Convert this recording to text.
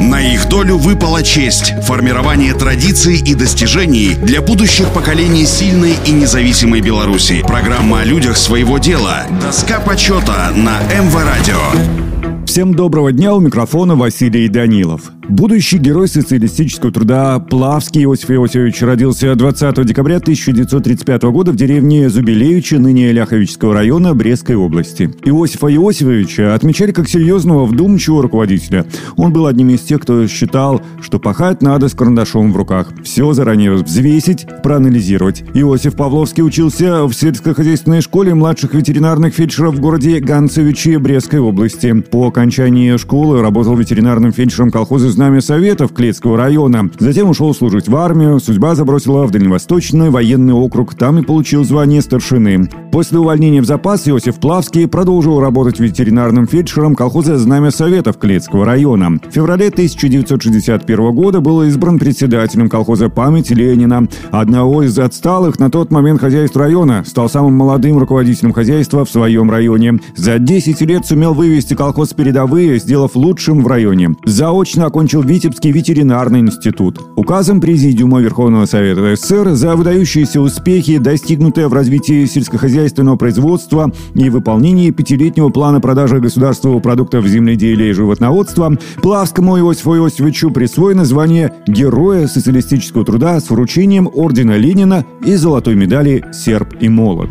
На их долю выпала честь – формирование традиций и достижений для будущих поколений сильной и независимой Беларуси. Программа о людях своего дела. Доска почета на МВ Радио. Всем доброго дня, у микрофона Василий Данилов. Будущий герой социалистического труда Плавский Иосиф Иосифович родился 20 декабря 1935 года в деревне Зубилевичи, ныне Ляховического района Брестской области. Иосифа Иосифовича отмечали как серьезного, вдумчивого руководителя. Он был одним из тех, кто считал, что пахать надо с карандашом в руках. Все заранее взвесить, проанализировать. Иосиф Павловский учился в сельскохозяйственной школе младших ветеринарных фельдшеров в городе Ганцевичи Брестской области. По окончании школы работал ветеринарным фельдшером колхоза знамя Советов Клетского района. Затем ушел служить в армию. Судьба забросила в Дальневосточный военный округ. Там и получил звание старшины. После увольнения в запас Иосиф Плавский продолжил работать ветеринарным фельдшером колхоза «Знамя Советов» Клетского района. В феврале 1961 года был избран председателем колхоза «Память Ленина». Одного из отсталых на тот момент хозяйств района стал самым молодым руководителем хозяйства в своем районе. За 10 лет сумел вывести колхоз передовые, сделав лучшим в районе. Заочно окончил окончил Витебский ветеринарный институт. Указом Президиума Верховного Совета СССР за выдающиеся успехи, достигнутые в развитии сельскохозяйственного производства и выполнении пятилетнего плана продажи государственного продуктов земледелия и животноводства, Плавскому Иосифу Иосифовичу присвоено звание Героя социалистического труда с вручением Ордена Ленина и золотой медали «Серб и молот».